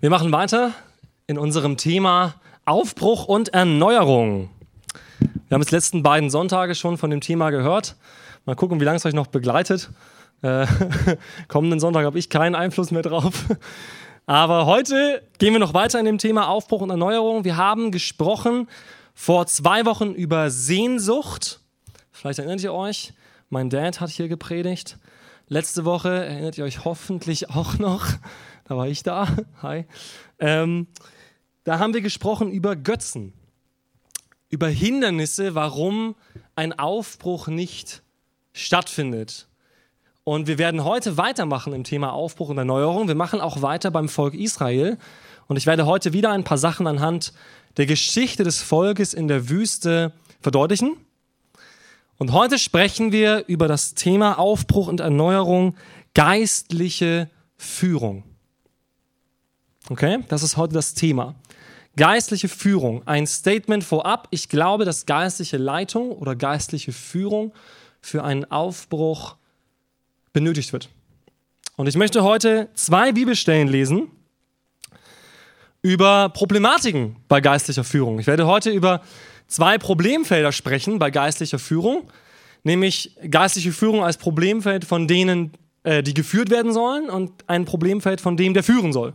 Wir machen weiter in unserem Thema Aufbruch und Erneuerung. Wir haben es letzten beiden Sonntage schon von dem Thema gehört. Mal gucken, wie lange es euch noch begleitet. Äh, kommenden Sonntag habe ich keinen Einfluss mehr drauf. Aber heute gehen wir noch weiter in dem Thema Aufbruch und Erneuerung. Wir haben gesprochen vor zwei Wochen über Sehnsucht. Vielleicht erinnert ihr euch, mein Dad hat hier gepredigt. Letzte Woche erinnert ihr euch hoffentlich auch noch da war ich da. Hi. Ähm, da haben wir gesprochen über Götzen, über Hindernisse, warum ein Aufbruch nicht stattfindet. Und wir werden heute weitermachen im Thema Aufbruch und Erneuerung. Wir machen auch weiter beim Volk Israel. Und ich werde heute wieder ein paar Sachen anhand der Geschichte des Volkes in der Wüste verdeutlichen. Und heute sprechen wir über das Thema Aufbruch und Erneuerung, geistliche Führung. Okay, das ist heute das Thema. Geistliche Führung, ein Statement vorab. Ich glaube, dass geistliche Leitung oder geistliche Führung für einen Aufbruch benötigt wird. Und ich möchte heute zwei Bibelstellen lesen über Problematiken bei geistlicher Führung. Ich werde heute über zwei Problemfelder sprechen bei geistlicher Führung, nämlich geistliche Führung als Problemfeld von denen, äh, die geführt werden sollen und ein Problemfeld von dem, der führen soll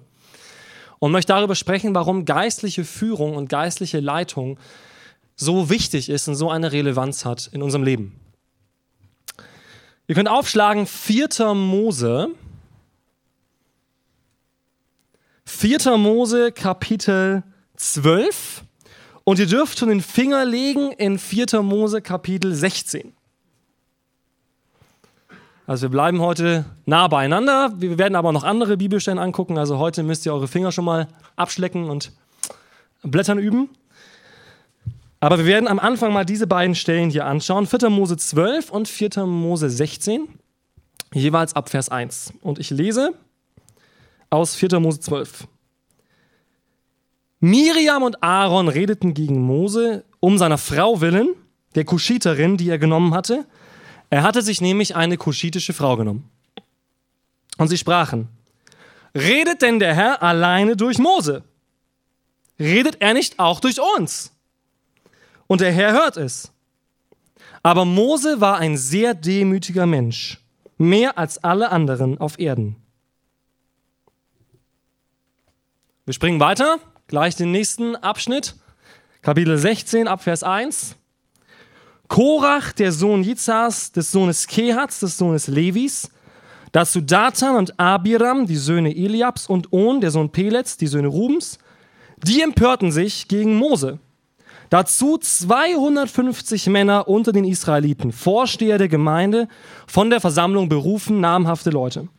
und möchte darüber sprechen, warum geistliche Führung und geistliche Leitung so wichtig ist und so eine Relevanz hat in unserem Leben. Ihr könnt aufschlagen 4. Mose. 4. Mose Kapitel 12 und ihr dürft schon den Finger legen in 4. Mose Kapitel 16. Also wir bleiben heute nah beieinander. Wir werden aber noch andere Bibelstellen angucken. Also heute müsst ihr eure Finger schon mal abschlecken und Blättern üben. Aber wir werden am Anfang mal diese beiden Stellen hier anschauen. 4. Mose 12 und 4. Mose 16. Jeweils ab Vers 1. Und ich lese aus 4. Mose 12. Miriam und Aaron redeten gegen Mose um seiner Frau willen, der Kuschiterin, die er genommen hatte, er hatte sich nämlich eine kuschitische Frau genommen. Und sie sprachen, redet denn der Herr alleine durch Mose? Redet er nicht auch durch uns? Und der Herr hört es. Aber Mose war ein sehr demütiger Mensch, mehr als alle anderen auf Erden. Wir springen weiter, gleich den nächsten Abschnitt, Kapitel 16 Abvers 1. Korach, der Sohn Jizas, des Sohnes Kehats, des Sohnes Levis, dazu Datan und Abiram, die Söhne Eliabs, und On, der Sohn Pelets, die Söhne Rubens, die empörten sich gegen Mose. Dazu 250 Männer unter den Israeliten, Vorsteher der Gemeinde, von der Versammlung berufen, namhafte Leute.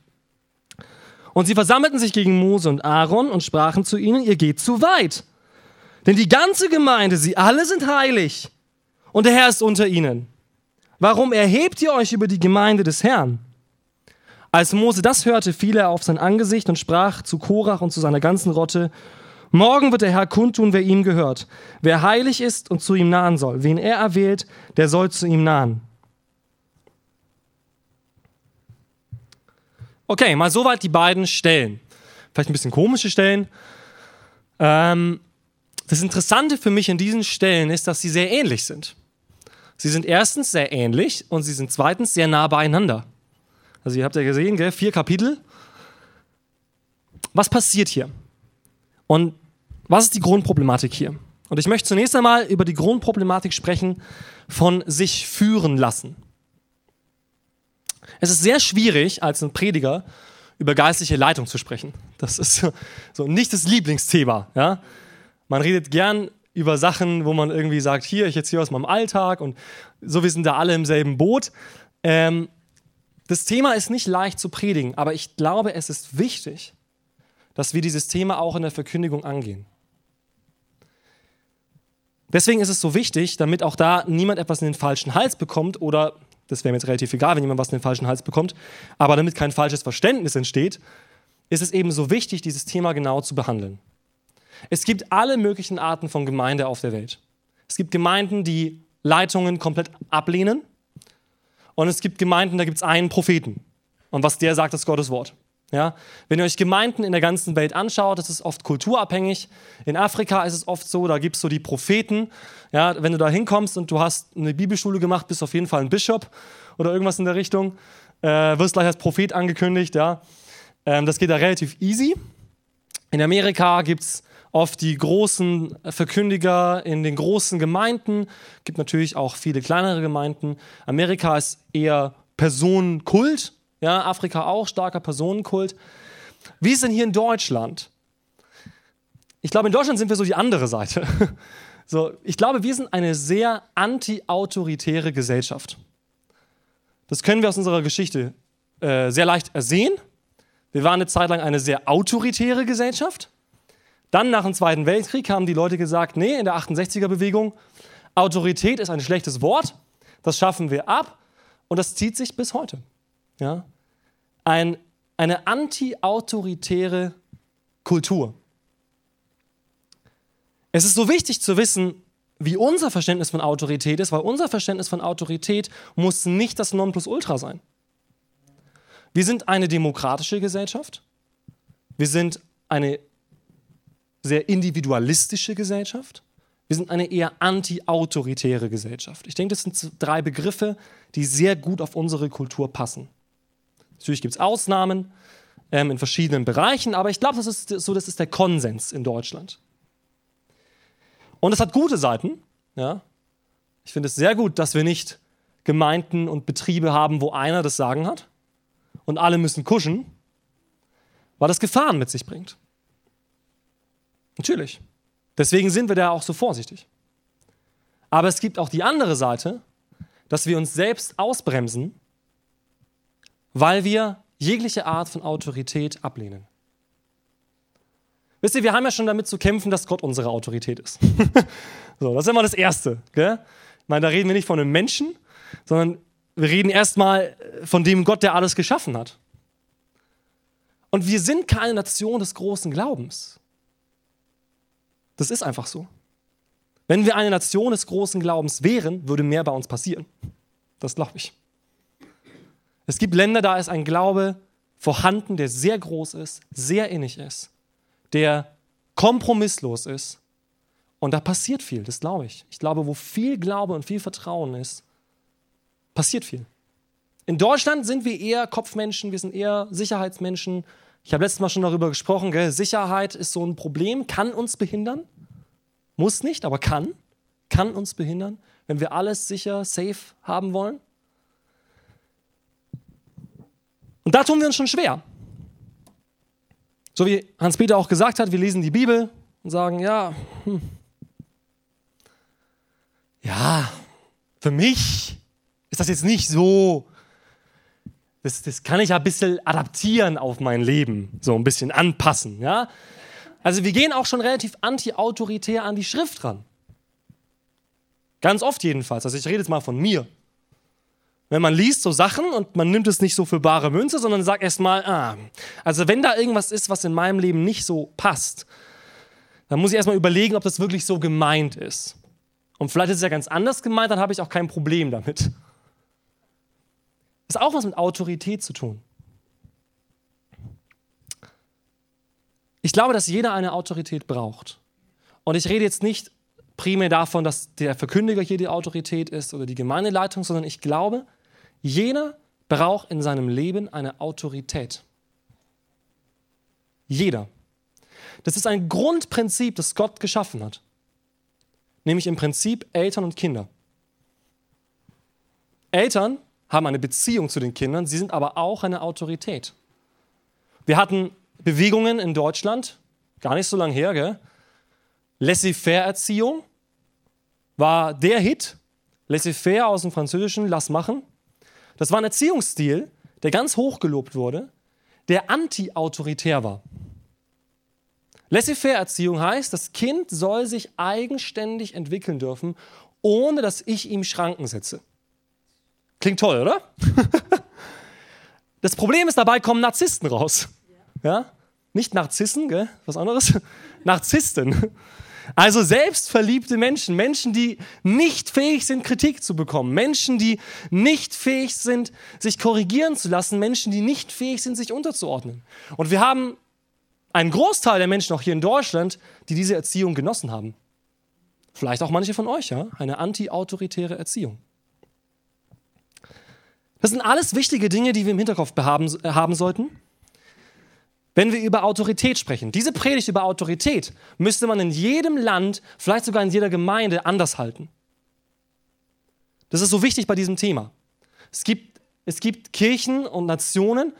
Und sie versammelten sich gegen Mose und Aaron und sprachen zu ihnen, ihr geht zu weit. Denn die ganze Gemeinde, sie alle sind heilig und der Herr ist unter ihnen. Warum erhebt ihr euch über die Gemeinde des Herrn? Als Mose das hörte, fiel er auf sein Angesicht und sprach zu Korach und zu seiner ganzen Rotte, Morgen wird der Herr kundtun, wer ihm gehört, wer heilig ist und zu ihm nahen soll. Wen er erwählt, der soll zu ihm nahen. Okay, mal soweit die beiden Stellen. Vielleicht ein bisschen komische Stellen. Ähm, das Interessante für mich in diesen Stellen ist, dass sie sehr ähnlich sind. Sie sind erstens sehr ähnlich und sie sind zweitens sehr nah beieinander. Also ihr habt ja gesehen, gell? vier Kapitel. Was passiert hier? Und was ist die Grundproblematik hier? Und ich möchte zunächst einmal über die Grundproblematik sprechen von sich führen lassen. Es ist sehr schwierig, als ein Prediger über geistliche Leitung zu sprechen. Das ist so nicht das Lieblingsthema. Ja? Man redet gern über Sachen, wo man irgendwie sagt, hier, ich erzähle aus meinem Alltag und so, wir sind da alle im selben Boot. Ähm, das Thema ist nicht leicht zu predigen, aber ich glaube, es ist wichtig, dass wir dieses Thema auch in der Verkündigung angehen. Deswegen ist es so wichtig, damit auch da niemand etwas in den falschen Hals bekommt oder, das wäre mir jetzt relativ egal, wenn jemand was in den falschen Hals bekommt, aber damit kein falsches Verständnis entsteht, ist es eben so wichtig, dieses Thema genau zu behandeln. Es gibt alle möglichen Arten von Gemeinde auf der Welt. Es gibt Gemeinden, die Leitungen komplett ablehnen. Und es gibt Gemeinden, da gibt es einen Propheten. Und was der sagt, ist Gottes Wort. Ja, wenn ihr euch Gemeinden in der ganzen Welt anschaut, das ist oft kulturabhängig. In Afrika ist es oft so, da gibt es so die Propheten. Ja, wenn du da hinkommst und du hast eine Bibelschule gemacht, bist auf jeden Fall ein Bischof oder irgendwas in der Richtung. Äh, wirst gleich als Prophet angekündigt. Ja. Ähm, das geht da relativ easy. In Amerika gibt es oft die großen Verkündiger in den großen Gemeinden. Gibt natürlich auch viele kleinere Gemeinden. Amerika ist eher Personenkult. Ja, Afrika auch starker Personenkult. Wie ist denn hier in Deutschland? Ich glaube, in Deutschland sind wir so die andere Seite. So, ich glaube, wir sind eine sehr anti-autoritäre Gesellschaft. Das können wir aus unserer Geschichte äh, sehr leicht ersehen. Wir waren eine Zeit lang eine sehr autoritäre Gesellschaft. Dann nach dem Zweiten Weltkrieg haben die Leute gesagt, nee, in der 68er-Bewegung, Autorität ist ein schlechtes Wort, das schaffen wir ab und das zieht sich bis heute. Ja? ein, eine anti-autoritäre Kultur. Es ist so wichtig zu wissen, wie unser Verständnis von Autorität ist, weil unser Verständnis von Autorität muss nicht das Nonplusultra sein. Wir sind eine demokratische Gesellschaft. Wir sind eine sehr individualistische Gesellschaft. Wir sind eine eher anti-autoritäre Gesellschaft. Ich denke, das sind drei Begriffe, die sehr gut auf unsere Kultur passen. Natürlich gibt es Ausnahmen ähm, in verschiedenen Bereichen, aber ich glaube, das ist so, das ist der Konsens in Deutschland. Und es hat gute Seiten. Ja. Ich finde es sehr gut, dass wir nicht Gemeinden und Betriebe haben, wo einer das Sagen hat und alle müssen kuschen, weil das Gefahren mit sich bringt. Natürlich. Deswegen sind wir da auch so vorsichtig. Aber es gibt auch die andere Seite, dass wir uns selbst ausbremsen weil wir jegliche Art von Autorität ablehnen. Wisst ihr, wir haben ja schon damit zu kämpfen, dass Gott unsere Autorität ist. so, das ist immer das Erste. Gell? Ich meine, da reden wir nicht von einem Menschen, sondern wir reden erstmal von dem Gott, der alles geschaffen hat. Und wir sind keine Nation des großen Glaubens. Das ist einfach so. Wenn wir eine Nation des großen Glaubens wären, würde mehr bei uns passieren. Das glaube ich. Es gibt Länder, da ist ein Glaube vorhanden, der sehr groß ist, sehr innig ist, der kompromisslos ist. Und da passiert viel, das glaube ich. Ich glaube, wo viel Glaube und viel Vertrauen ist, passiert viel. In Deutschland sind wir eher Kopfmenschen, wir sind eher Sicherheitsmenschen. Ich habe letztes Mal schon darüber gesprochen, gell? Sicherheit ist so ein Problem, kann uns behindern. Muss nicht, aber kann. Kann uns behindern, wenn wir alles sicher, safe haben wollen. Und da tun wir uns schon schwer. So wie Hans-Peter auch gesagt hat, wir lesen die Bibel und sagen, ja, hm, ja, für mich ist das jetzt nicht so, das, das kann ich ja ein bisschen adaptieren auf mein Leben, so ein bisschen anpassen, ja. Also wir gehen auch schon relativ anti-autoritär an die Schrift ran. Ganz oft jedenfalls. Also ich rede jetzt mal von mir. Wenn man liest so Sachen und man nimmt es nicht so für bare Münze, sondern sagt erstmal, ah, also wenn da irgendwas ist, was in meinem Leben nicht so passt, dann muss ich erstmal überlegen, ob das wirklich so gemeint ist. Und vielleicht ist es ja ganz anders gemeint, dann habe ich auch kein Problem damit. Ist auch was mit Autorität zu tun. Ich glaube, dass jeder eine Autorität braucht. Und ich rede jetzt nicht primär davon, dass der Verkündiger hier die Autorität ist oder die Gemeindeleitung, sondern ich glaube, jeder braucht in seinem Leben eine Autorität. Jeder. Das ist ein Grundprinzip, das Gott geschaffen hat. Nämlich im Prinzip Eltern und Kinder. Eltern haben eine Beziehung zu den Kindern, sie sind aber auch eine Autorität. Wir hatten Bewegungen in Deutschland, gar nicht so lange her, gell? Laissez-faire-Erziehung war der Hit. Laissez-faire aus dem Französischen, lass machen. Das war ein Erziehungsstil, der ganz hoch gelobt wurde, der anti-autoritär war. Laissez-faire-Erziehung heißt, das Kind soll sich eigenständig entwickeln dürfen, ohne dass ich ihm Schranken setze. Klingt toll, oder? das Problem ist, dabei kommen Narzissten raus. Ja? Nicht Narzissen, gell? was anderes. Narzissten. Also selbstverliebte Menschen, Menschen, die nicht fähig sind, Kritik zu bekommen, Menschen, die nicht fähig sind, sich korrigieren zu lassen, Menschen, die nicht fähig sind, sich unterzuordnen. Und wir haben einen Großteil der Menschen auch hier in Deutschland, die diese Erziehung genossen haben. Vielleicht auch manche von euch, ja, eine anti-autoritäre Erziehung. Das sind alles wichtige Dinge, die wir im Hinterkopf haben, haben sollten wenn wir über Autorität sprechen. Diese Predigt über Autorität müsste man in jedem Land, vielleicht sogar in jeder Gemeinde anders halten. Das ist so wichtig bei diesem Thema. Es gibt, es gibt Kirchen und Nationen,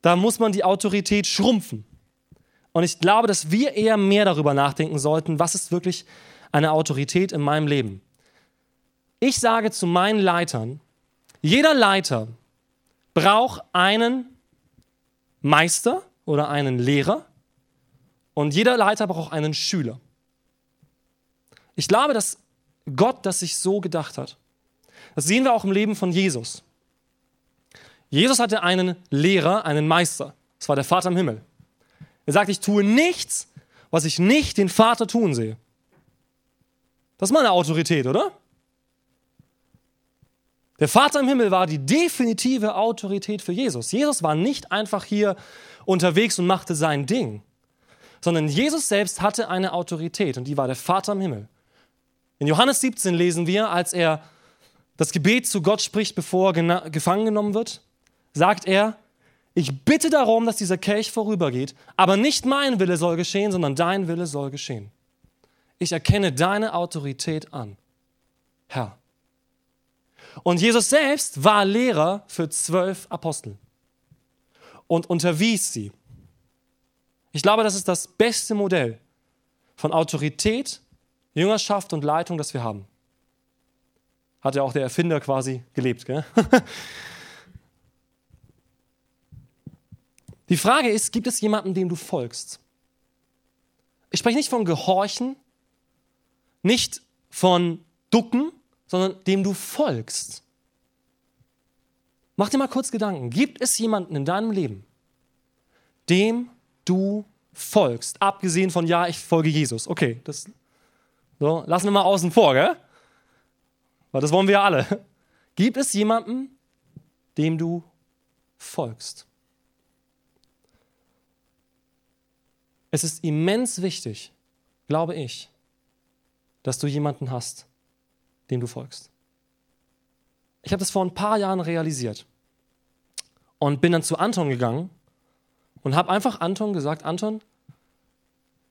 da muss man die Autorität schrumpfen. Und ich glaube, dass wir eher mehr darüber nachdenken sollten, was ist wirklich eine Autorität in meinem Leben. Ich sage zu meinen Leitern, jeder Leiter braucht einen Meister, oder einen Lehrer und jeder Leiter braucht einen Schüler. Ich glaube, dass Gott das sich so gedacht hat. Das sehen wir auch im Leben von Jesus. Jesus hatte einen Lehrer, einen Meister. Das war der Vater im Himmel. Er sagt, ich tue nichts, was ich nicht den Vater tun sehe. Das ist mal eine Autorität, oder? Der Vater im Himmel war die definitive Autorität für Jesus. Jesus war nicht einfach hier unterwegs und machte sein Ding, sondern Jesus selbst hatte eine Autorität und die war der Vater im Himmel. In Johannes 17 lesen wir, als er das Gebet zu Gott spricht, bevor er gefangen genommen wird, sagt er, ich bitte darum, dass dieser Kelch vorübergeht, aber nicht mein Wille soll geschehen, sondern dein Wille soll geschehen. Ich erkenne deine Autorität an, Herr. Und Jesus selbst war Lehrer für zwölf Apostel und unterwies sie. Ich glaube, das ist das beste Modell von Autorität, Jüngerschaft und Leitung, das wir haben. Hat ja auch der Erfinder quasi gelebt. Gell? Die Frage ist, gibt es jemanden, dem du folgst? Ich spreche nicht von Gehorchen, nicht von Ducken, sondern dem du folgst. Mach dir mal kurz Gedanken. Gibt es jemanden in deinem Leben, dem du folgst? Abgesehen von, ja, ich folge Jesus. Okay, das so, lassen wir mal außen vor, gell? Weil das wollen wir ja alle. Gibt es jemanden, dem du folgst? Es ist immens wichtig, glaube ich, dass du jemanden hast, dem du folgst. Ich habe das vor ein paar Jahren realisiert und bin dann zu Anton gegangen und habe einfach Anton gesagt, Anton,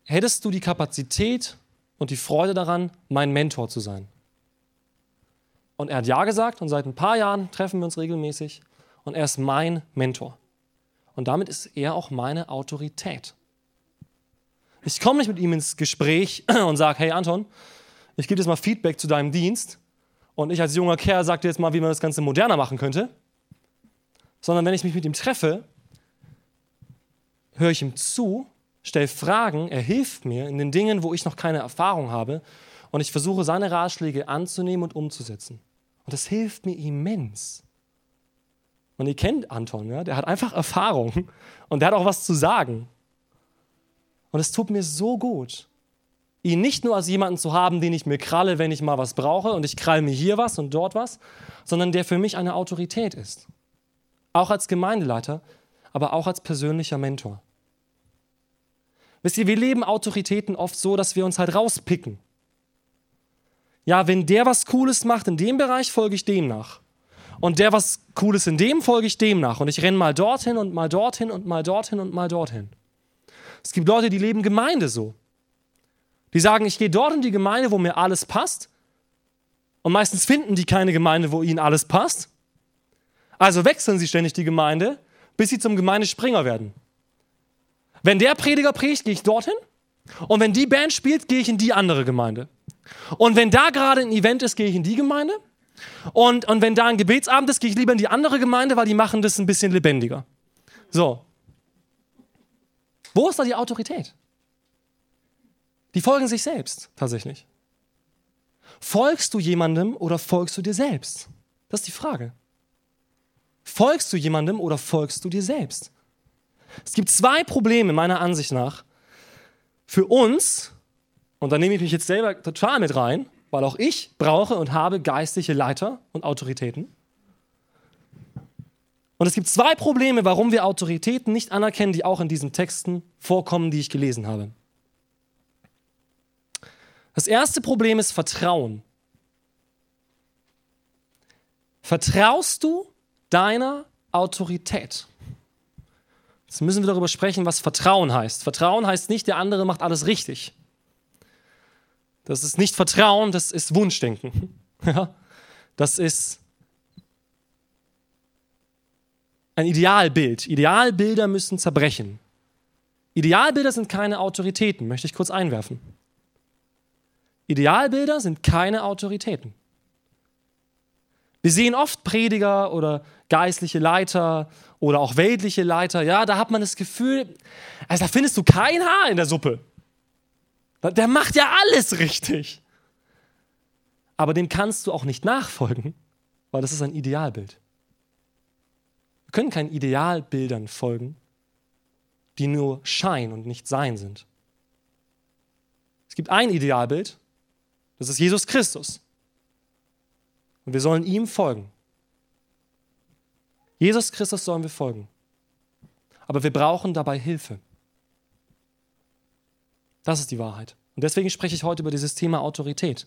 hättest du die Kapazität und die Freude daran, mein Mentor zu sein? Und er hat ja gesagt und seit ein paar Jahren treffen wir uns regelmäßig und er ist mein Mentor. Und damit ist er auch meine Autorität. Ich komme nicht mit ihm ins Gespräch und sage, hey Anton, ich gebe jetzt mal Feedback zu deinem Dienst und ich als junger Kerl sage dir jetzt mal, wie man das Ganze moderner machen könnte, sondern wenn ich mich mit ihm treffe, höre ich ihm zu, stelle Fragen, er hilft mir in den Dingen, wo ich noch keine Erfahrung habe und ich versuche seine Ratschläge anzunehmen und umzusetzen. Und das hilft mir immens. Und ihr kennt Anton, ja? der hat einfach Erfahrung und der hat auch was zu sagen. Und es tut mir so gut ihn nicht nur als jemanden zu haben, den ich mir kralle, wenn ich mal was brauche und ich kralle mir hier was und dort was, sondern der für mich eine Autorität ist. Auch als Gemeindeleiter, aber auch als persönlicher Mentor. Wisst ihr, wir leben Autoritäten oft so, dass wir uns halt rauspicken. Ja, wenn der was Cooles macht in dem Bereich, folge ich dem nach. Und der was Cooles in dem, folge ich dem nach. Und ich renne mal dorthin und mal dorthin und mal dorthin und mal dorthin. Es gibt Leute, die leben Gemeinde so. Die sagen, ich gehe dort in die Gemeinde, wo mir alles passt. Und meistens finden die keine Gemeinde, wo ihnen alles passt. Also wechseln sie ständig die Gemeinde, bis sie zum Gemeindespringer werden. Wenn der Prediger predigt, gehe ich dorthin. Und wenn die Band spielt, gehe ich in die andere Gemeinde. Und wenn da gerade ein Event ist, gehe ich in die Gemeinde. Und, und wenn da ein Gebetsabend ist, gehe ich lieber in die andere Gemeinde, weil die machen das ein bisschen lebendiger. So. Wo ist da die Autorität? Die folgen sich selbst tatsächlich. Folgst du jemandem oder folgst du dir selbst? Das ist die Frage. Folgst du jemandem oder folgst du dir selbst? Es gibt zwei Probleme meiner Ansicht nach für uns, Und da nehme ich mich jetzt selber total mit rein, weil auch ich brauche und habe geistliche Leiter und Autoritäten. Und es gibt zwei Probleme, warum wir Autoritäten nicht anerkennen, die auch in diesen Texten vorkommen, die ich gelesen habe. Das erste Problem ist Vertrauen. Vertraust du deiner Autorität? Jetzt müssen wir darüber sprechen, was Vertrauen heißt. Vertrauen heißt nicht, der andere macht alles richtig. Das ist nicht Vertrauen, das ist Wunschdenken. Das ist ein Idealbild. Idealbilder müssen zerbrechen. Idealbilder sind keine Autoritäten, möchte ich kurz einwerfen. Idealbilder sind keine Autoritäten. Wir sehen oft Prediger oder geistliche Leiter oder auch weltliche Leiter, ja, da hat man das Gefühl, also da findest du kein Haar in der Suppe. Der macht ja alles richtig. Aber dem kannst du auch nicht nachfolgen, weil das ist ein Idealbild. Wir können keinen Idealbildern folgen, die nur Schein und nicht Sein sind. Es gibt ein Idealbild, das ist Jesus Christus. Und wir sollen ihm folgen. Jesus Christus sollen wir folgen. Aber wir brauchen dabei Hilfe. Das ist die Wahrheit. Und deswegen spreche ich heute über dieses Thema Autorität.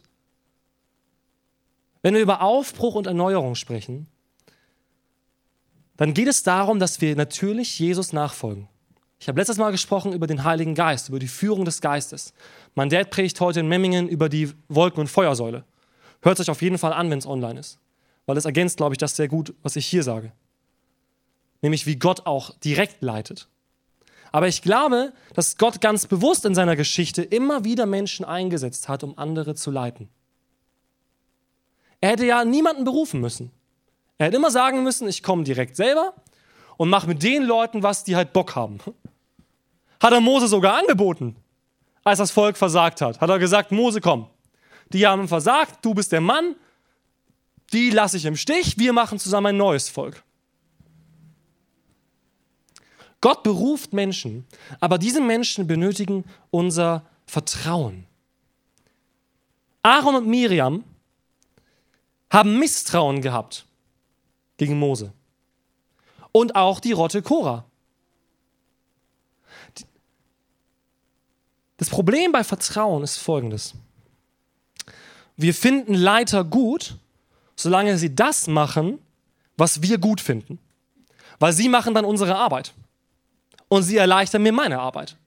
Wenn wir über Aufbruch und Erneuerung sprechen, dann geht es darum, dass wir natürlich Jesus nachfolgen. Ich habe letztes Mal gesprochen über den Heiligen Geist, über die Führung des Geistes. Mein Dad predigt heute in Memmingen über die Wolken- und Feuersäule. Hört es euch auf jeden Fall an, wenn es online ist. Weil es ergänzt, glaube ich, das sehr gut, was ich hier sage. Nämlich, wie Gott auch direkt leitet. Aber ich glaube, dass Gott ganz bewusst in seiner Geschichte immer wieder Menschen eingesetzt hat, um andere zu leiten. Er hätte ja niemanden berufen müssen. Er hätte immer sagen müssen, ich komme direkt selber und mache mit den Leuten was, die halt Bock haben. Hat er Mose sogar angeboten, als das Volk versagt hat. Hat er gesagt, Mose, komm. Die haben versagt, du bist der Mann, die lasse ich im Stich, wir machen zusammen ein neues Volk. Gott beruft Menschen, aber diese Menschen benötigen unser Vertrauen. Aaron und Miriam haben Misstrauen gehabt gegen Mose. Und auch die Rotte Cora. Das Problem bei Vertrauen ist folgendes. Wir finden Leiter gut, solange sie das machen, was wir gut finden. Weil sie machen dann unsere Arbeit und sie erleichtern mir meine Arbeit.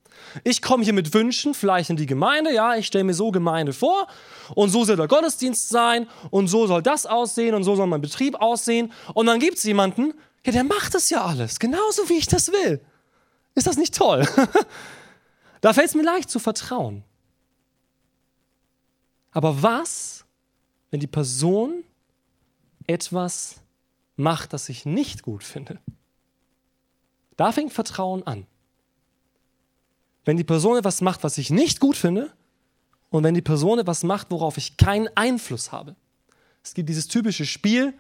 Ich komme hier mit Wünschen, vielleicht in die Gemeinde, ja, ich stelle mir so Gemeinde vor und so soll der Gottesdienst sein und so soll das aussehen und so soll mein Betrieb aussehen. Und dann gibt es jemanden, ja, der macht das ja alles, genauso wie ich das will. Ist das nicht toll? da fällt es mir leicht zu vertrauen. Aber was, wenn die Person etwas macht, das ich nicht gut finde? Da fängt Vertrauen an. Wenn die Person etwas macht, was ich nicht gut finde, und wenn die Person etwas macht, worauf ich keinen Einfluss habe. Es gibt dieses typische Spiel,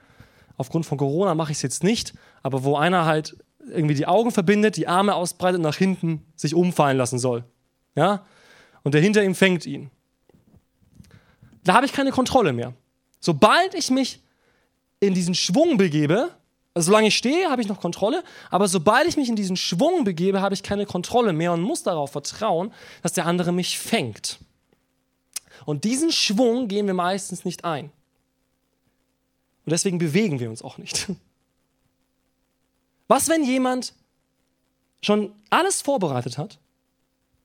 aufgrund von Corona mache ich es jetzt nicht, aber wo einer halt irgendwie die Augen verbindet, die Arme ausbreitet und nach hinten sich umfallen lassen soll. Ja? Und der hinter ihm fängt ihn. Da habe ich keine Kontrolle mehr. Sobald ich mich in diesen Schwung begebe, also solange ich stehe, habe ich noch Kontrolle, aber sobald ich mich in diesen Schwung begebe, habe ich keine Kontrolle mehr und muss darauf vertrauen, dass der andere mich fängt. Und diesen Schwung gehen wir meistens nicht ein. Und deswegen bewegen wir uns auch nicht. Was, wenn jemand schon alles vorbereitet hat?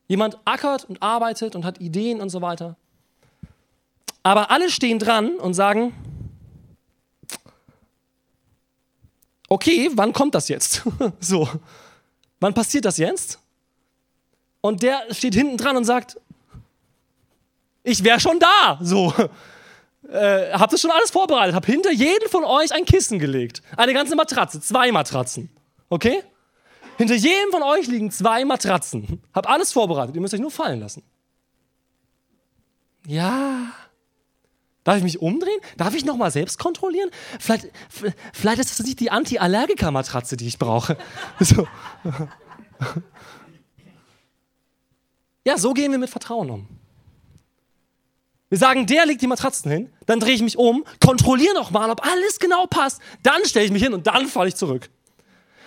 Jemand ackert und arbeitet und hat Ideen und so weiter. Aber alle stehen dran und sagen, okay, wann kommt das jetzt? so, wann passiert das jetzt? Und der steht hinten dran und sagt, ich wäre schon da. So, äh, habt ihr schon alles vorbereitet? Hab hinter jeden von euch ein Kissen gelegt, eine ganze Matratze, zwei Matratzen, okay? Hinter jedem von euch liegen zwei Matratzen. Hab alles vorbereitet. Ihr müsst euch nur fallen lassen. Ja, Darf ich mich umdrehen? Darf ich nochmal selbst kontrollieren? Vielleicht, vielleicht ist das nicht die Anti-Allergiker-Matratze, die ich brauche. So. Ja, so gehen wir mit Vertrauen um. Wir sagen, der legt die Matratzen hin, dann drehe ich mich um, kontrolliere nochmal, ob alles genau passt, dann stelle ich mich hin und dann falle ich zurück.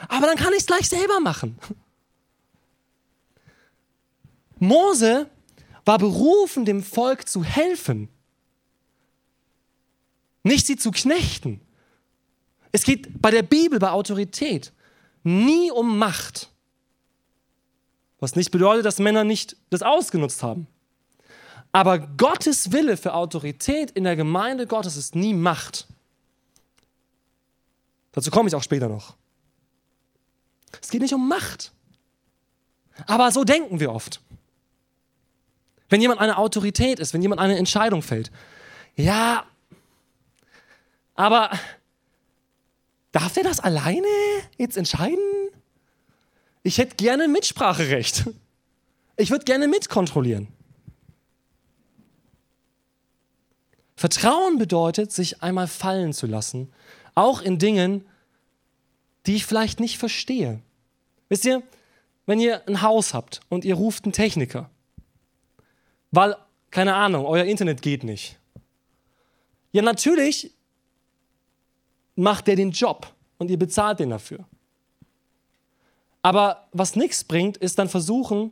Aber dann kann ich es gleich selber machen. Mose war berufen, dem Volk zu helfen, nicht sie zu knechten. Es geht bei der Bibel, bei Autorität, nie um Macht. Was nicht bedeutet, dass Männer nicht das ausgenutzt haben. Aber Gottes Wille für Autorität in der Gemeinde Gottes ist nie Macht. Dazu komme ich auch später noch. Es geht nicht um Macht. Aber so denken wir oft. Wenn jemand eine Autorität ist, wenn jemand eine Entscheidung fällt. Ja, aber darf der das alleine jetzt entscheiden? Ich hätte gerne Mitspracherecht. Ich würde gerne mitkontrollieren. Vertrauen bedeutet, sich einmal fallen zu lassen, auch in Dingen, die ich vielleicht nicht verstehe. Wisst ihr, wenn ihr ein Haus habt und ihr ruft einen Techniker, weil, keine Ahnung, euer Internet geht nicht. Ja, natürlich macht der den Job und ihr bezahlt den dafür. Aber was nichts bringt, ist dann versuchen,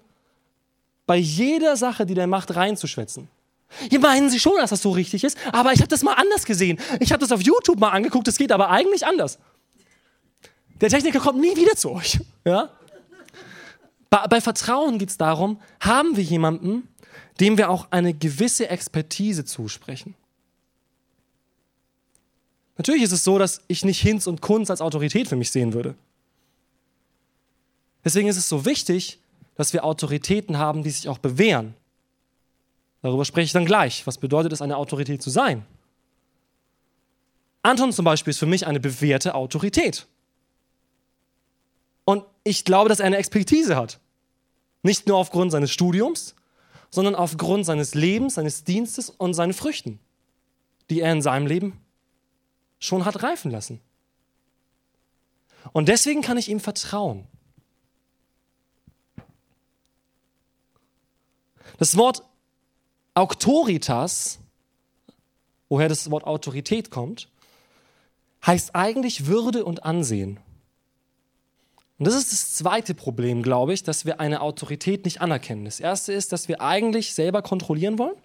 bei jeder Sache, die der macht, reinzuschwätzen. Hier meinen Sie schon, dass das so richtig ist, aber ich habe das mal anders gesehen. Ich habe das auf YouTube mal angeguckt, es geht aber eigentlich anders. Der Techniker kommt nie wieder zu euch. Ja? Bei, bei Vertrauen geht es darum, haben wir jemanden, dem wir auch eine gewisse Expertise zusprechen. Natürlich ist es so, dass ich nicht Hinz und Kunz als Autorität für mich sehen würde. Deswegen ist es so wichtig, dass wir Autoritäten haben, die sich auch bewähren. Darüber spreche ich dann gleich. Was bedeutet es, eine Autorität zu sein? Anton zum Beispiel ist für mich eine bewährte Autorität. Und ich glaube, dass er eine Expertise hat. Nicht nur aufgrund seines Studiums, sondern aufgrund seines Lebens, seines Dienstes und seinen Früchten, die er in seinem Leben schon hat reifen lassen. Und deswegen kann ich ihm vertrauen. Das Wort Auctoritas, woher das Wort Autorität kommt, heißt eigentlich Würde und Ansehen. Und das ist das zweite Problem, glaube ich, dass wir eine Autorität nicht anerkennen. Das erste ist, dass wir eigentlich selber kontrollieren wollen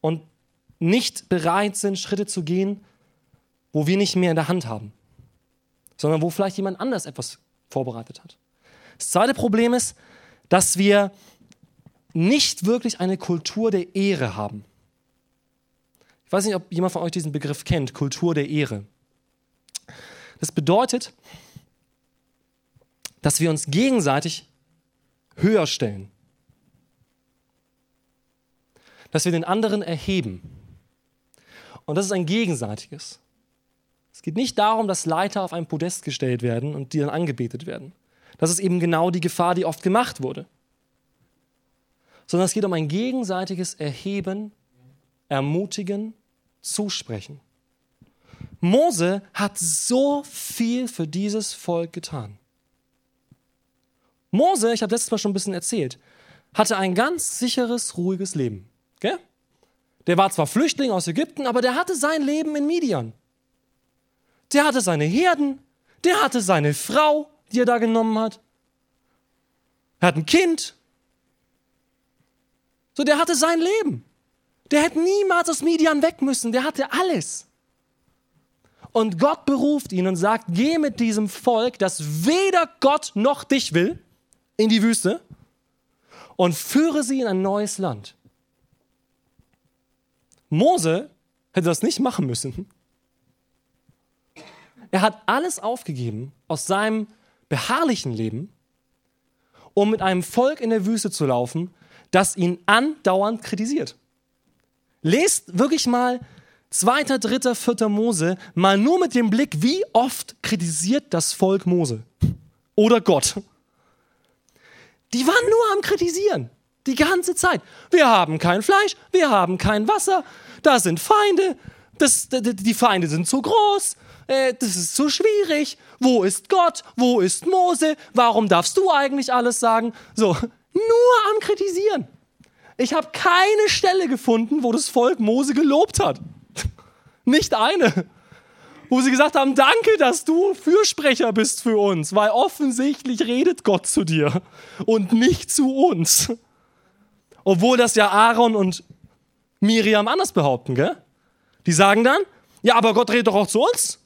und nicht bereit sind, Schritte zu gehen, wo wir nicht mehr in der Hand haben, sondern wo vielleicht jemand anders etwas vorbereitet hat. Das zweite Problem ist, dass wir nicht wirklich eine Kultur der Ehre haben. Ich weiß nicht, ob jemand von euch diesen Begriff kennt, Kultur der Ehre. Das bedeutet, dass wir uns gegenseitig höher stellen. Dass wir den anderen erheben. Und das ist ein gegenseitiges. Es geht nicht darum, dass Leiter auf ein Podest gestellt werden und die dann angebetet werden. Das ist eben genau die Gefahr, die oft gemacht wurde. Sondern es geht um ein gegenseitiges Erheben, Ermutigen, Zusprechen. Mose hat so viel für dieses Volk getan. Mose, ich habe letztes Mal schon ein bisschen erzählt, hatte ein ganz sicheres, ruhiges Leben. Gell? Der war zwar Flüchtling aus Ägypten, aber der hatte sein Leben in Midian. Der hatte seine Herden, der hatte seine Frau, die er da genommen hat. Er hat ein Kind. So, der hatte sein Leben. Der hätte niemals aus Midian weg müssen. Der hatte alles. Und Gott beruft ihn und sagt: Geh mit diesem Volk, das weder Gott noch dich will, in die Wüste und führe sie in ein neues Land. Mose hätte das nicht machen müssen. Er hat alles aufgegeben aus seinem beharrlichen Leben, um mit einem Volk in der Wüste zu laufen, das ihn andauernd kritisiert. Lest wirklich mal 2., 3., 4. Mose, mal nur mit dem Blick, wie oft kritisiert das Volk Mose oder Gott. Die waren nur am Kritisieren. Die ganze Zeit. Wir haben kein Fleisch, wir haben kein Wasser, da sind Feinde, das, die Feinde sind zu groß, äh, das ist zu schwierig. Wo ist Gott? Wo ist Mose? Warum darfst du eigentlich alles sagen? So, nur am Kritisieren. Ich habe keine Stelle gefunden, wo das Volk Mose gelobt hat. Nicht eine. Wo sie gesagt haben, danke, dass du Fürsprecher bist für uns, weil offensichtlich redet Gott zu dir und nicht zu uns. Obwohl das ja Aaron und Miriam anders behaupten, gell? Die sagen dann, ja, aber Gott redet doch auch zu uns.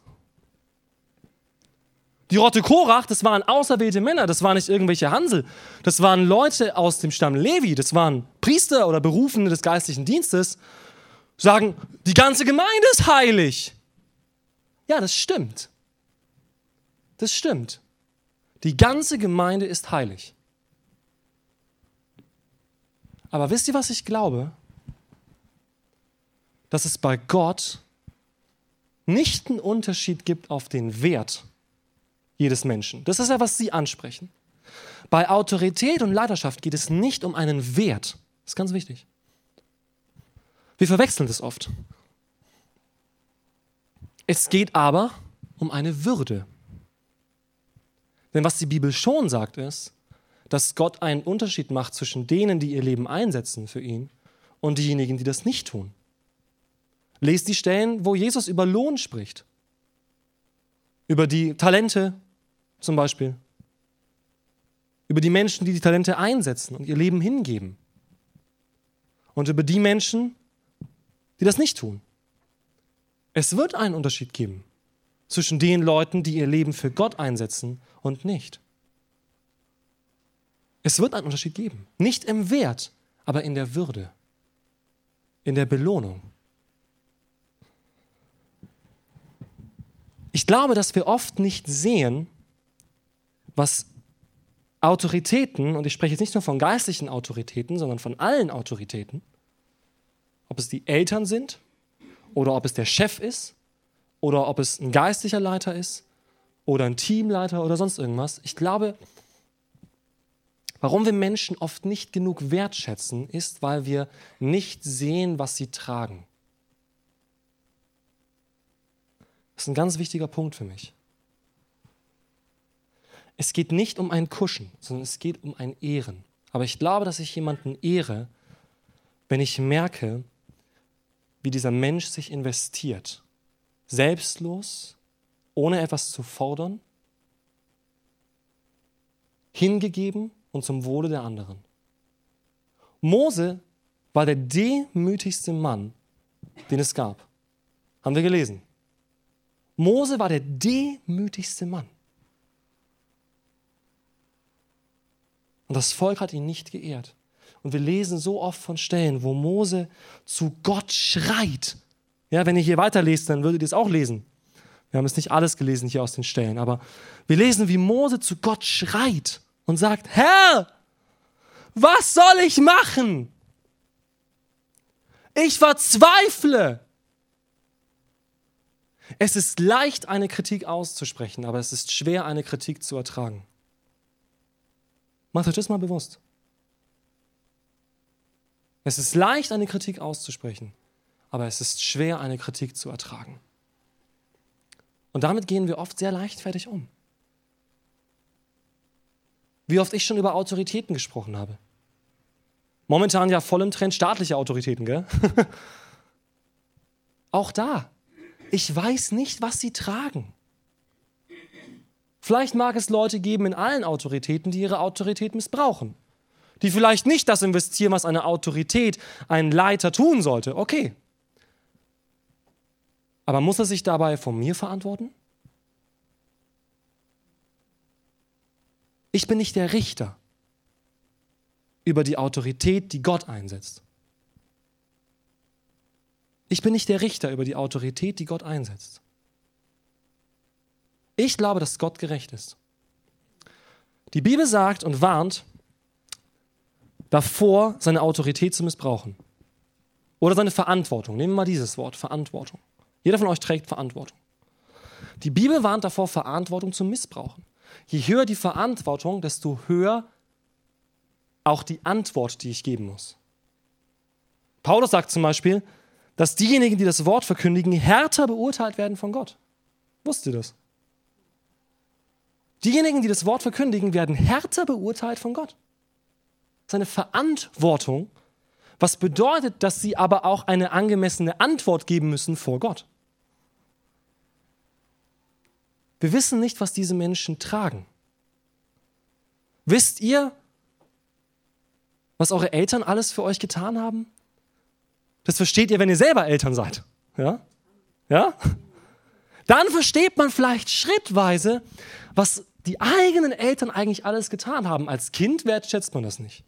Die Rotte Korach, das waren auserwählte Männer, das waren nicht irgendwelche Hansel. Das waren Leute aus dem Stamm Levi, das waren Priester oder Berufene des geistlichen Dienstes. Sagen, die ganze Gemeinde ist heilig. Ja, das stimmt. Das stimmt. Die ganze Gemeinde ist heilig. Aber wisst ihr, was ich glaube? Dass es bei Gott nicht einen Unterschied gibt auf den Wert jedes Menschen. Das ist ja, was Sie ansprechen. Bei Autorität und Leiterschaft geht es nicht um einen Wert. Das ist ganz wichtig. Wir verwechseln das oft. Es geht aber um eine Würde. Denn was die Bibel schon sagt, ist, dass Gott einen Unterschied macht zwischen denen, die ihr Leben einsetzen für ihn und diejenigen, die das nicht tun. Lest die Stellen, wo Jesus über Lohn spricht. Über die Talente zum Beispiel. Über die Menschen, die die Talente einsetzen und ihr Leben hingeben. Und über die Menschen, die das nicht tun. Es wird einen Unterschied geben zwischen den Leuten, die ihr Leben für Gott einsetzen und nicht. Es wird einen Unterschied geben. Nicht im Wert, aber in der Würde, in der Belohnung. Ich glaube, dass wir oft nicht sehen, was Autoritäten, und ich spreche jetzt nicht nur von geistlichen Autoritäten, sondern von allen Autoritäten, ob es die Eltern sind oder ob es der Chef ist oder ob es ein geistlicher Leiter ist oder ein Teamleiter oder sonst irgendwas. Ich glaube, warum wir Menschen oft nicht genug wertschätzen, ist, weil wir nicht sehen, was sie tragen. Das ist ein ganz wichtiger Punkt für mich. Es geht nicht um ein Kuschen, sondern es geht um ein Ehren. Aber ich glaube, dass ich jemanden ehre, wenn ich merke, wie dieser Mensch sich investiert. Selbstlos, ohne etwas zu fordern, hingegeben und zum Wohle der anderen. Mose war der demütigste Mann, den es gab. Haben wir gelesen. Mose war der demütigste Mann. Und das Volk hat ihn nicht geehrt. Und wir lesen so oft von Stellen, wo Mose zu Gott schreit. Ja, wenn ihr hier weiterlest, dann würdet ihr es auch lesen. Wir haben es nicht alles gelesen hier aus den Stellen, aber wir lesen, wie Mose zu Gott schreit und sagt, Herr, was soll ich machen? Ich verzweifle. Es ist leicht, eine Kritik auszusprechen, aber es ist schwer, eine Kritik zu ertragen. Macht euch das mal bewusst. Es ist leicht, eine Kritik auszusprechen, aber es ist schwer, eine Kritik zu ertragen. Und damit gehen wir oft sehr leichtfertig um. Wie oft ich schon über Autoritäten gesprochen habe. Momentan ja voll im Trend staatliche Autoritäten, gell? Auch da ich weiß nicht, was sie tragen. Vielleicht mag es Leute geben in allen Autoritäten, die ihre Autorität missbrauchen. Die vielleicht nicht das investieren, was eine Autorität, ein Leiter tun sollte. Okay. Aber muss er sich dabei von mir verantworten? Ich bin nicht der Richter über die Autorität, die Gott einsetzt. Ich bin nicht der Richter über die Autorität, die Gott einsetzt. Ich glaube, dass Gott gerecht ist. Die Bibel sagt und warnt davor, seine Autorität zu missbrauchen. Oder seine Verantwortung. Nehmen wir mal dieses Wort, Verantwortung. Jeder von euch trägt Verantwortung. Die Bibel warnt davor, Verantwortung zu missbrauchen. Je höher die Verantwortung, desto höher auch die Antwort, die ich geben muss. Paulus sagt zum Beispiel, dass diejenigen, die das Wort verkündigen, härter beurteilt werden von Gott. Wusst ihr das? Diejenigen, die das Wort verkündigen, werden härter beurteilt von Gott. Seine Verantwortung, was bedeutet, dass sie aber auch eine angemessene Antwort geben müssen vor Gott. Wir wissen nicht, was diese Menschen tragen. Wisst ihr, was eure Eltern alles für euch getan haben? Das versteht ihr, wenn ihr selber Eltern seid. Ja? Ja? Dann versteht man vielleicht schrittweise, was die eigenen Eltern eigentlich alles getan haben. Als Kind wertschätzt man das nicht.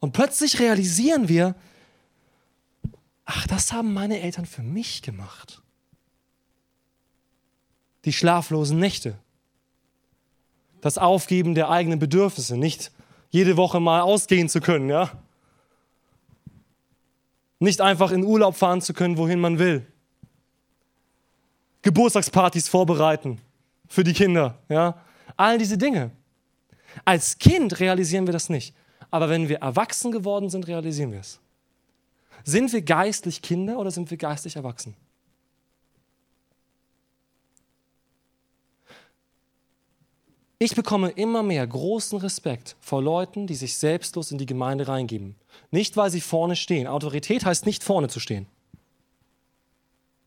Und plötzlich realisieren wir, ach, das haben meine Eltern für mich gemacht. Die schlaflosen Nächte, das Aufgeben der eigenen Bedürfnisse, nicht jede Woche mal ausgehen zu können, ja? Nicht einfach in Urlaub fahren zu können, wohin man will. Geburtstagspartys vorbereiten für die Kinder, ja? All diese Dinge. Als Kind realisieren wir das nicht. Aber wenn wir erwachsen geworden sind, realisieren wir es. Sind wir geistlich Kinder oder sind wir geistlich erwachsen? Ich bekomme immer mehr großen Respekt vor Leuten, die sich selbstlos in die Gemeinde reingeben. Nicht, weil sie vorne stehen. Autorität heißt nicht vorne zu stehen.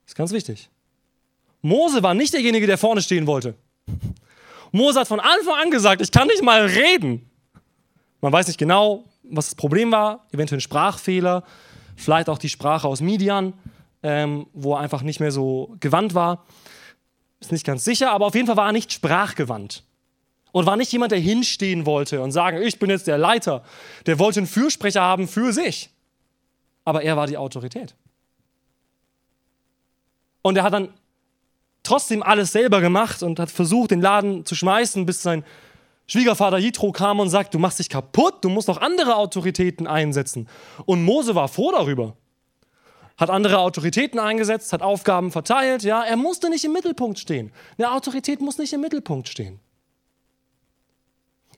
Das ist ganz wichtig. Mose war nicht derjenige, der vorne stehen wollte. Mose hat von Anfang an gesagt, ich kann nicht mal reden. Man weiß nicht genau, was das Problem war. Eventuell ein Sprachfehler, vielleicht auch die Sprache aus Midian, ähm, wo er einfach nicht mehr so gewandt war. Ist nicht ganz sicher, aber auf jeden Fall war er nicht sprachgewandt. Und war nicht jemand, der hinstehen wollte und sagen, ich bin jetzt der Leiter. Der wollte einen Fürsprecher haben für sich. Aber er war die Autorität. Und er hat dann trotzdem alles selber gemacht und hat versucht, den Laden zu schmeißen, bis sein Schwiegervater Jitro kam und sagt, du machst dich kaputt, du musst noch andere Autoritäten einsetzen. Und Mose war froh darüber. Hat andere Autoritäten eingesetzt, hat Aufgaben verteilt, ja, er musste nicht im Mittelpunkt stehen. Eine Autorität muss nicht im Mittelpunkt stehen.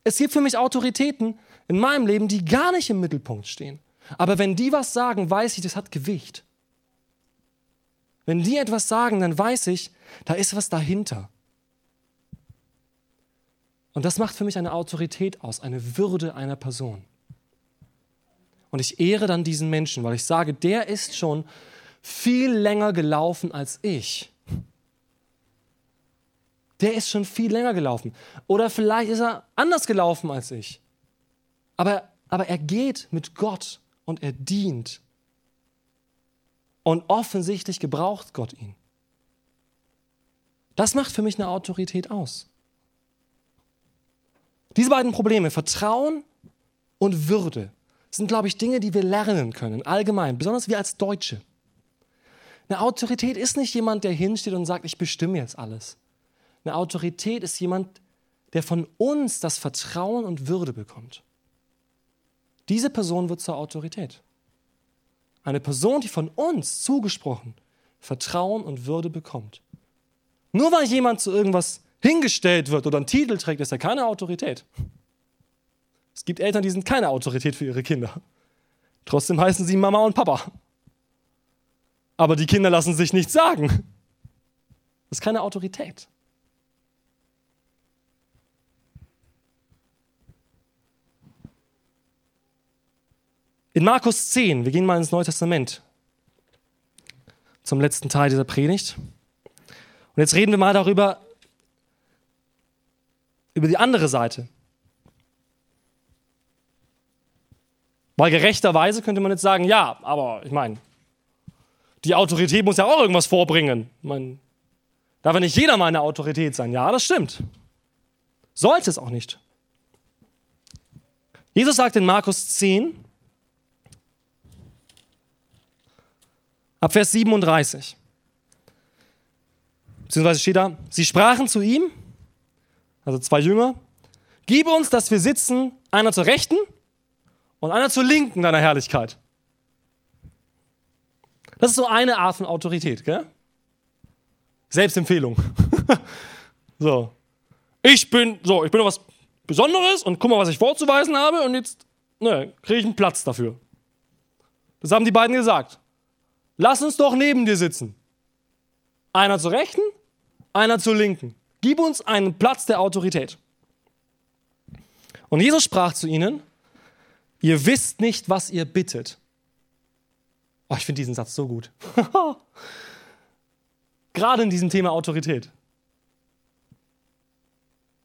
Es gibt für mich Autoritäten in meinem Leben, die gar nicht im Mittelpunkt stehen. Aber wenn die was sagen, weiß ich, das hat Gewicht. Wenn die etwas sagen, dann weiß ich, da ist was dahinter. Und das macht für mich eine Autorität aus, eine Würde einer Person. Und ich ehre dann diesen Menschen, weil ich sage, der ist schon viel länger gelaufen als ich der ist schon viel länger gelaufen. Oder vielleicht ist er anders gelaufen als ich. Aber, aber er geht mit Gott und er dient. Und offensichtlich gebraucht Gott ihn. Das macht für mich eine Autorität aus. Diese beiden Probleme, Vertrauen und Würde, sind, glaube ich, Dinge, die wir lernen können, allgemein, besonders wir als Deutsche. Eine Autorität ist nicht jemand, der hinsteht und sagt, ich bestimme jetzt alles. Eine Autorität ist jemand, der von uns das Vertrauen und Würde bekommt. Diese Person wird zur Autorität. Eine Person, die von uns zugesprochen Vertrauen und Würde bekommt. Nur weil jemand zu irgendwas hingestellt wird oder einen Titel trägt, ist er keine Autorität. Es gibt Eltern, die sind keine Autorität für ihre Kinder. Trotzdem heißen sie Mama und Papa. Aber die Kinder lassen sich nichts sagen. Das ist keine Autorität. In Markus 10, wir gehen mal ins Neue Testament, zum letzten Teil dieser Predigt. Und jetzt reden wir mal darüber, über die andere Seite. Weil gerechterweise könnte man jetzt sagen, ja, aber ich meine, die Autorität muss ja auch irgendwas vorbringen. Ich darf ja nicht jeder meine Autorität sein. Ja, das stimmt. Sollte es auch nicht. Jesus sagt in Markus 10, Ab Vers 37. Beziehungsweise steht da, sie sprachen zu ihm, also zwei Jünger, gib uns, dass wir sitzen, einer zur Rechten und einer zur Linken deiner Herrlichkeit. Das ist so eine Art von Autorität, gell? Selbstempfehlung. so. Ich bin, so, ich bin was Besonderes und guck mal, was ich vorzuweisen habe und jetzt ne, kriege ich einen Platz dafür. Das haben die beiden gesagt. Lass uns doch neben dir sitzen. Einer zur Rechten, einer zur Linken. Gib uns einen Platz der Autorität. Und Jesus sprach zu ihnen, ihr wisst nicht, was ihr bittet. Oh, ich finde diesen Satz so gut. Gerade in diesem Thema Autorität.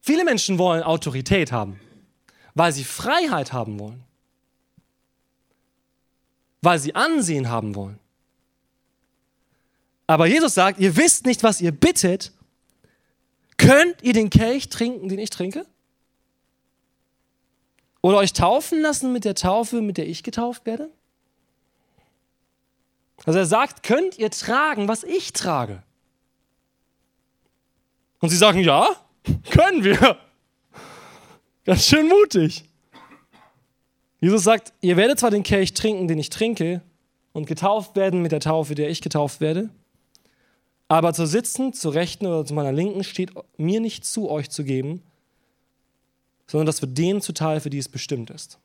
Viele Menschen wollen Autorität haben, weil sie Freiheit haben wollen, weil sie Ansehen haben wollen. Aber Jesus sagt, ihr wisst nicht, was ihr bittet. Könnt ihr den Kelch trinken, den ich trinke? Oder euch taufen lassen mit der Taufe, mit der ich getauft werde? Also er sagt, könnt ihr tragen, was ich trage? Und sie sagen, ja, können wir. Ganz schön mutig. Jesus sagt, ihr werdet zwar den Kelch trinken, den ich trinke, und getauft werden mit der Taufe, der ich getauft werde, aber zu sitzen, zu rechten oder zu meiner linken steht mir nicht zu, euch zu geben, sondern das wird denen zuteil, für die es bestimmt ist.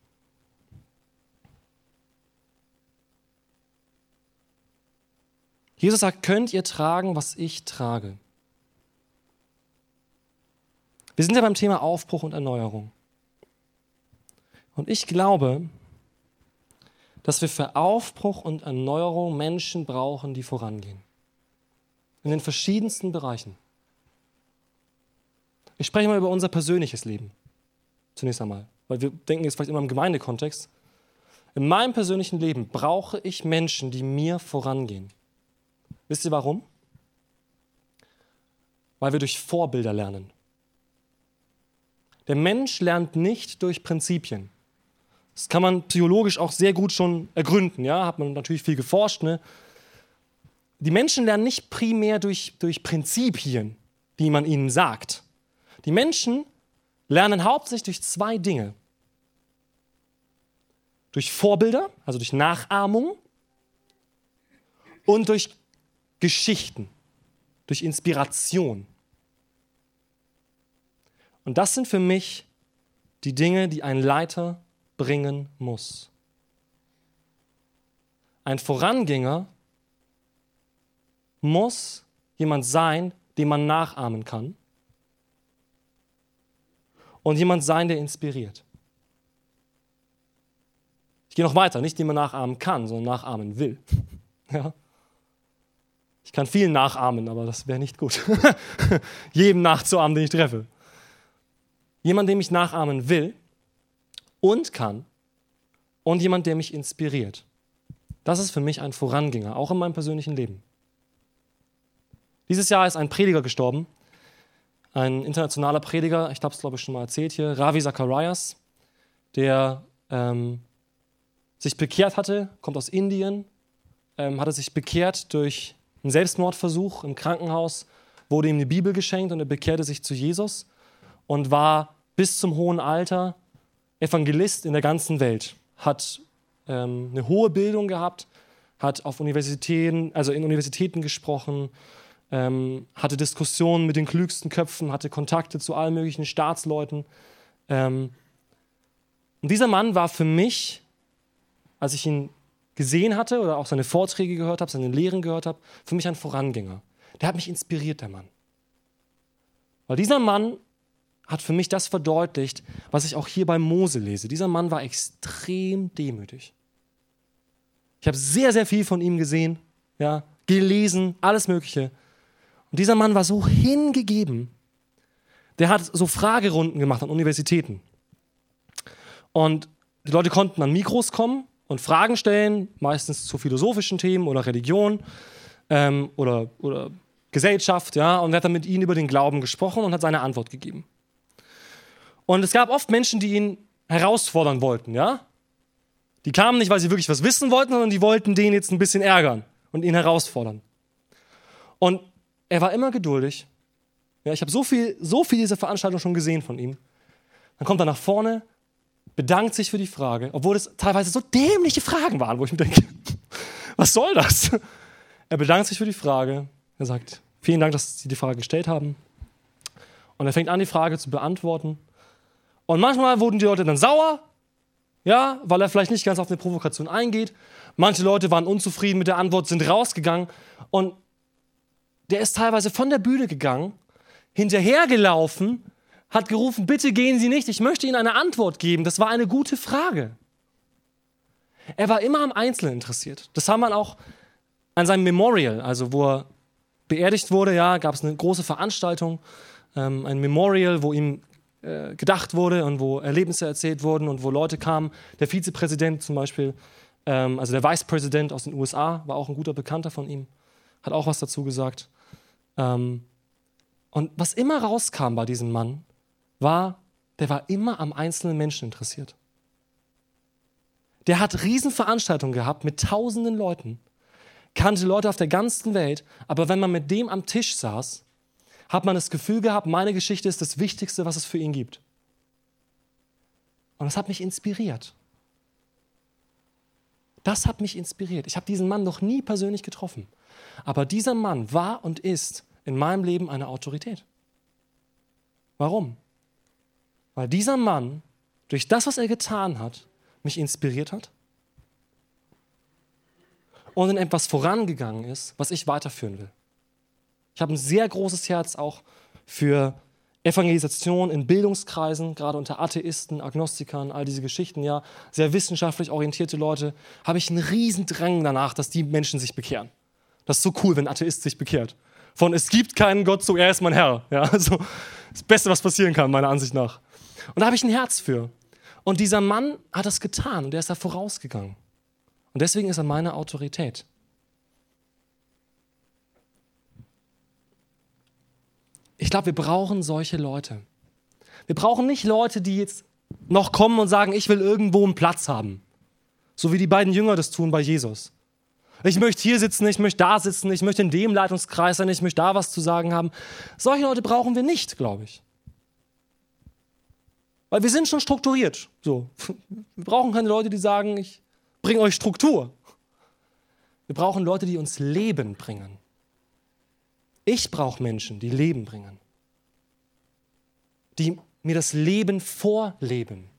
Jesus sagt, könnt ihr tragen, was ich trage. Wir sind ja beim Thema Aufbruch und Erneuerung. Und ich glaube, dass wir für Aufbruch und Erneuerung Menschen brauchen, die vorangehen. In den verschiedensten Bereichen. Ich spreche mal über unser persönliches Leben. Zunächst einmal. Weil wir denken jetzt vielleicht immer im Gemeindekontext. In meinem persönlichen Leben brauche ich Menschen, die mir vorangehen. Wisst ihr warum? Weil wir durch Vorbilder lernen. Der Mensch lernt nicht durch Prinzipien. Das kann man psychologisch auch sehr gut schon ergründen. Ja, hat man natürlich viel geforscht. Ne? Die Menschen lernen nicht primär durch, durch Prinzipien, die man ihnen sagt. Die Menschen lernen hauptsächlich durch zwei Dinge. Durch Vorbilder, also durch Nachahmung und durch Geschichten, durch Inspiration. Und das sind für mich die Dinge, die ein Leiter bringen muss. Ein Vorangänger muss jemand sein, den man nachahmen kann. Und jemand sein, der inspiriert. Ich gehe noch weiter, nicht den man nachahmen kann, sondern nachahmen will. Ja? Ich kann vielen nachahmen, aber das wäre nicht gut. Jedem nachzuahmen, den ich treffe. Jemand, dem ich nachahmen will und kann und jemand, der mich inspiriert. Das ist für mich ein Vorangänger, auch in meinem persönlichen Leben. Dieses Jahr ist ein Prediger gestorben, ein internationaler Prediger, ich habe es glaube ich schon mal erzählt hier, Ravi Zacharias, der ähm, sich bekehrt hatte, kommt aus Indien, ähm, hatte sich bekehrt durch einen Selbstmordversuch im Krankenhaus, wurde ihm eine Bibel geschenkt und er bekehrte sich zu Jesus und war bis zum hohen Alter Evangelist in der ganzen Welt. Hat ähm, eine hohe Bildung gehabt, hat auf Universitäten, also in Universitäten gesprochen, ähm, hatte Diskussionen mit den klügsten Köpfen, hatte Kontakte zu allen möglichen Staatsleuten. Ähm, und dieser Mann war für mich, als ich ihn gesehen hatte oder auch seine Vorträge gehört habe, seine Lehren gehört habe, für mich ein Vorangänger. Der hat mich inspiriert, der Mann. Weil dieser Mann hat für mich das verdeutlicht, was ich auch hier bei Mose lese. Dieser Mann war extrem demütig. Ich habe sehr, sehr viel von ihm gesehen, ja, gelesen, alles Mögliche. Und dieser Mann war so hingegeben. Der hat so Fragerunden gemacht an Universitäten. Und die Leute konnten an Mikros kommen und Fragen stellen, meistens zu philosophischen Themen oder Religion ähm, oder, oder Gesellschaft, ja, und er hat dann mit ihnen über den Glauben gesprochen und hat seine Antwort gegeben. Und es gab oft Menschen, die ihn herausfordern wollten, ja? Die kamen nicht, weil sie wirklich was wissen wollten, sondern die wollten den jetzt ein bisschen ärgern und ihn herausfordern. Und er war immer geduldig. Ja, ich habe so viel, so viel dieser Veranstaltung schon gesehen von ihm. Dann kommt er nach vorne, bedankt sich für die Frage, obwohl es teilweise so dämliche Fragen waren, wo ich mir denke, was soll das? Er bedankt sich für die Frage. Er sagt, vielen Dank, dass Sie die Frage gestellt haben. Und er fängt an, die Frage zu beantworten. Und manchmal wurden die Leute dann sauer, ja, weil er vielleicht nicht ganz auf eine Provokation eingeht. Manche Leute waren unzufrieden mit der Antwort, sind rausgegangen. Und der ist teilweise von der Bühne gegangen, hinterhergelaufen, hat gerufen, bitte gehen Sie nicht, ich möchte Ihnen eine Antwort geben. Das war eine gute Frage. Er war immer am Einzelnen interessiert. Das haben wir auch an seinem Memorial, also wo er beerdigt wurde, ja, gab es eine große Veranstaltung, ähm, ein Memorial, wo ihm äh, gedacht wurde und wo Erlebnisse erzählt wurden und wo Leute kamen. Der Vizepräsident zum Beispiel, ähm, also der Vice President aus den USA, war auch ein guter Bekannter von ihm, hat auch was dazu gesagt. Ähm, und was immer rauskam bei diesem Mann, war, der war immer am einzelnen Menschen interessiert. Der hat Riesenveranstaltungen gehabt mit tausenden Leuten, kannte Leute auf der ganzen Welt, aber wenn man mit dem am Tisch saß, hat man das Gefühl gehabt, meine Geschichte ist das Wichtigste, was es für ihn gibt. Und das hat mich inspiriert. Das hat mich inspiriert. Ich habe diesen Mann noch nie persönlich getroffen. Aber dieser Mann war und ist in meinem Leben eine Autorität. Warum? Weil dieser Mann durch das, was er getan hat, mich inspiriert hat und in etwas vorangegangen ist, was ich weiterführen will. Ich habe ein sehr großes Herz auch für Evangelisation in Bildungskreisen, gerade unter Atheisten, Agnostikern, all diese Geschichten, ja, sehr wissenschaftlich orientierte Leute, habe ich einen riesen Drang danach, dass die Menschen sich bekehren. Das ist so cool, wenn ein Atheist sich bekehrt. Von es gibt keinen Gott, so er ist mein Herr. Ja, also das Beste, was passieren kann, meiner Ansicht nach. Und da habe ich ein Herz für. Und dieser Mann hat das getan und er ist da vorausgegangen. Und deswegen ist er meine Autorität. Ich glaube, wir brauchen solche Leute. Wir brauchen nicht Leute, die jetzt noch kommen und sagen, ich will irgendwo einen Platz haben. So wie die beiden Jünger das tun bei Jesus. Ich möchte hier sitzen, ich möchte da sitzen, ich möchte in dem Leitungskreis sein, ich möchte da was zu sagen haben. Solche Leute brauchen wir nicht, glaube ich. Weil wir sind schon strukturiert. So. Wir brauchen keine Leute, die sagen, ich bringe euch Struktur. Wir brauchen Leute, die uns Leben bringen. Ich brauche Menschen, die Leben bringen. Die mir das Leben vorleben.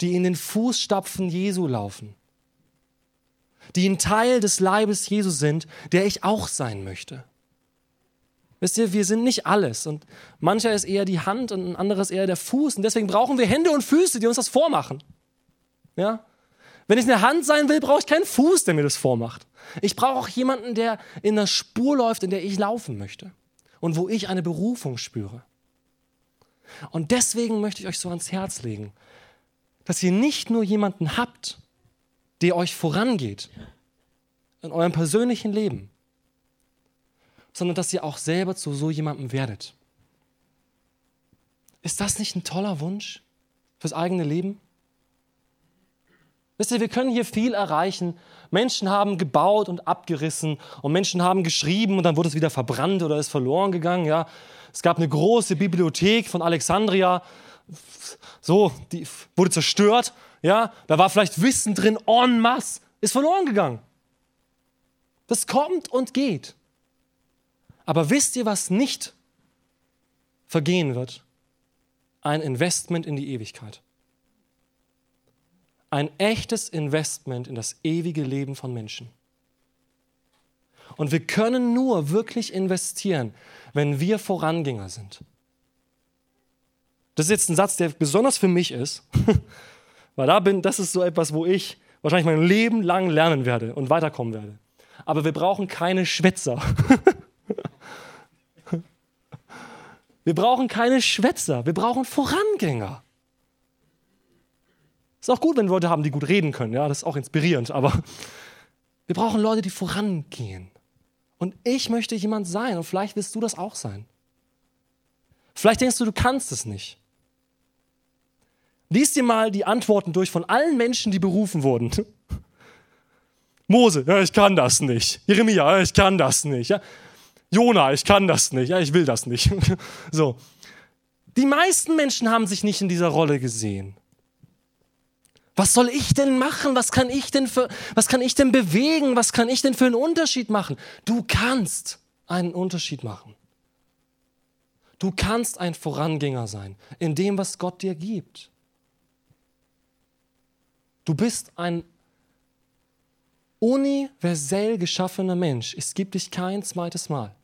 Die in den Fußstapfen Jesu laufen. Die ein Teil des Leibes Jesu sind, der ich auch sein möchte. Wisst ihr, wir sind nicht alles und mancher ist eher die Hand und ein anderes eher der Fuß und deswegen brauchen wir Hände und Füße, die uns das vormachen. Ja? Wenn ich eine Hand sein will, brauche ich keinen Fuß, der mir das vormacht. Ich brauche auch jemanden, der in der Spur läuft, in der ich laufen möchte und wo ich eine Berufung spüre. Und deswegen möchte ich euch so ans Herz legen, dass ihr nicht nur jemanden habt, der euch vorangeht in eurem persönlichen Leben, sondern dass ihr auch selber zu so jemandem werdet. Ist das nicht ein toller Wunsch fürs eigene Leben? Wisst ihr, wir können hier viel erreichen. Menschen haben gebaut und abgerissen und Menschen haben geschrieben und dann wurde es wieder verbrannt oder ist verloren gegangen. Ja. Es gab eine große Bibliothek von Alexandria, so, die wurde zerstört. Ja. Da war vielleicht Wissen drin en masse, ist verloren gegangen. Das kommt und geht. Aber wisst ihr, was nicht vergehen wird? Ein Investment in die Ewigkeit ein echtes Investment in das ewige Leben von Menschen. Und wir können nur wirklich investieren, wenn wir Vorangänger sind. Das ist jetzt ein Satz, der besonders für mich ist, weil da bin, das ist so etwas, wo ich wahrscheinlich mein Leben lang lernen werde und weiterkommen werde. Aber wir brauchen keine Schwätzer. wir brauchen keine Schwätzer, wir brauchen Vorangänger. Ist auch gut, wenn wir Leute haben, die gut reden können. Ja, das ist auch inspirierend. Aber wir brauchen Leute, die vorangehen. Und ich möchte jemand sein. Und vielleicht willst du das auch sein. Vielleicht denkst du, du kannst es nicht. Lies dir mal die Antworten durch von allen Menschen, die berufen wurden. Mose, ja, ich kann das nicht. Jeremia, ja, ich kann das nicht. Ja. Jona, ich kann das nicht. Ja, ich will das nicht. so. Die meisten Menschen haben sich nicht in dieser Rolle gesehen. Was soll ich denn machen? Was kann ich denn für, was kann ich denn bewegen? Was kann ich denn für einen Unterschied machen? Du kannst einen Unterschied machen. Du kannst ein Vorangänger sein in dem, was Gott dir gibt. Du bist ein universell geschaffener Mensch. Es gibt dich kein zweites Mal.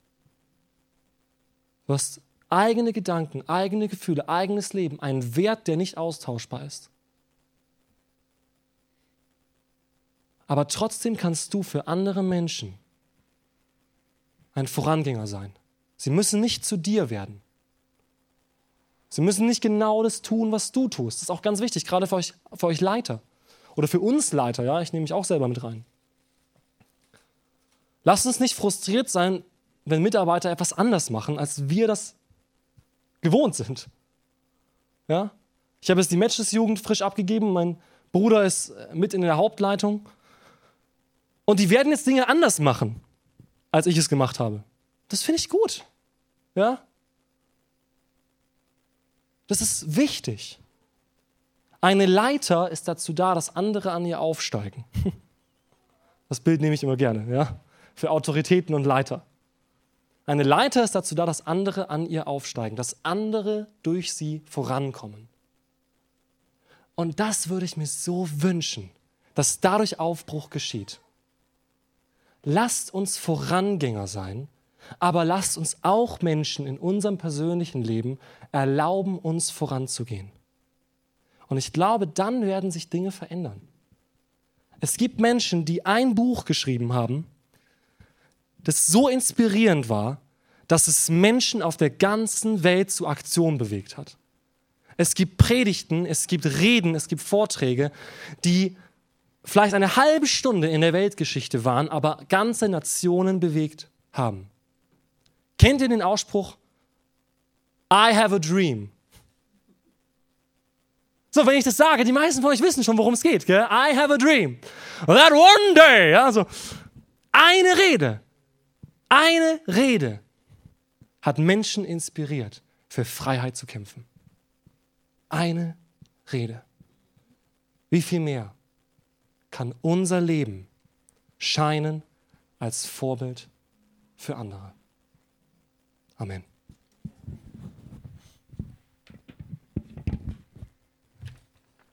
Du hast eigene Gedanken, eigene Gefühle, eigenes Leben, einen Wert, der nicht austauschbar ist. Aber trotzdem kannst du für andere Menschen ein Vorangänger sein. Sie müssen nicht zu dir werden. Sie müssen nicht genau das tun, was du tust. Das ist auch ganz wichtig, gerade für euch, für euch Leiter. Oder für uns Leiter, ja, ich nehme mich auch selber mit rein. Lasst uns nicht frustriert sein, wenn Mitarbeiter etwas anders machen, als wir das gewohnt sind. Ja? Ich habe jetzt die Matches-Jugend frisch abgegeben, mein Bruder ist mit in der Hauptleitung. Und die werden jetzt Dinge anders machen, als ich es gemacht habe. Das finde ich gut. Ja? Das ist wichtig. Eine Leiter ist dazu da, dass andere an ihr aufsteigen. Das Bild nehme ich immer gerne, ja? Für Autoritäten und Leiter. Eine Leiter ist dazu da, dass andere an ihr aufsteigen, dass andere durch sie vorankommen. Und das würde ich mir so wünschen, dass dadurch Aufbruch geschieht. Lasst uns Vorangänger sein aber lasst uns auch Menschen in unserem persönlichen Leben erlauben, uns voranzugehen. Und ich glaube, dann werden sich Dinge verändern. Es gibt Menschen, die ein Buch geschrieben haben, das so inspirierend war, dass es Menschen auf der ganzen Welt zu Aktion bewegt hat. Es gibt Predigten, es gibt Reden, es gibt Vorträge, die vielleicht eine halbe Stunde in der Weltgeschichte waren, aber ganze Nationen bewegt haben. Kennt ihr den Ausspruch? I have a dream. So, wenn ich das sage, die meisten von euch wissen schon, worum es geht. Gell? I have a dream. That one day. Also, eine Rede, eine Rede hat Menschen inspiriert, für Freiheit zu kämpfen. Eine Rede. Wie viel mehr kann unser Leben scheinen als Vorbild für andere? Amen.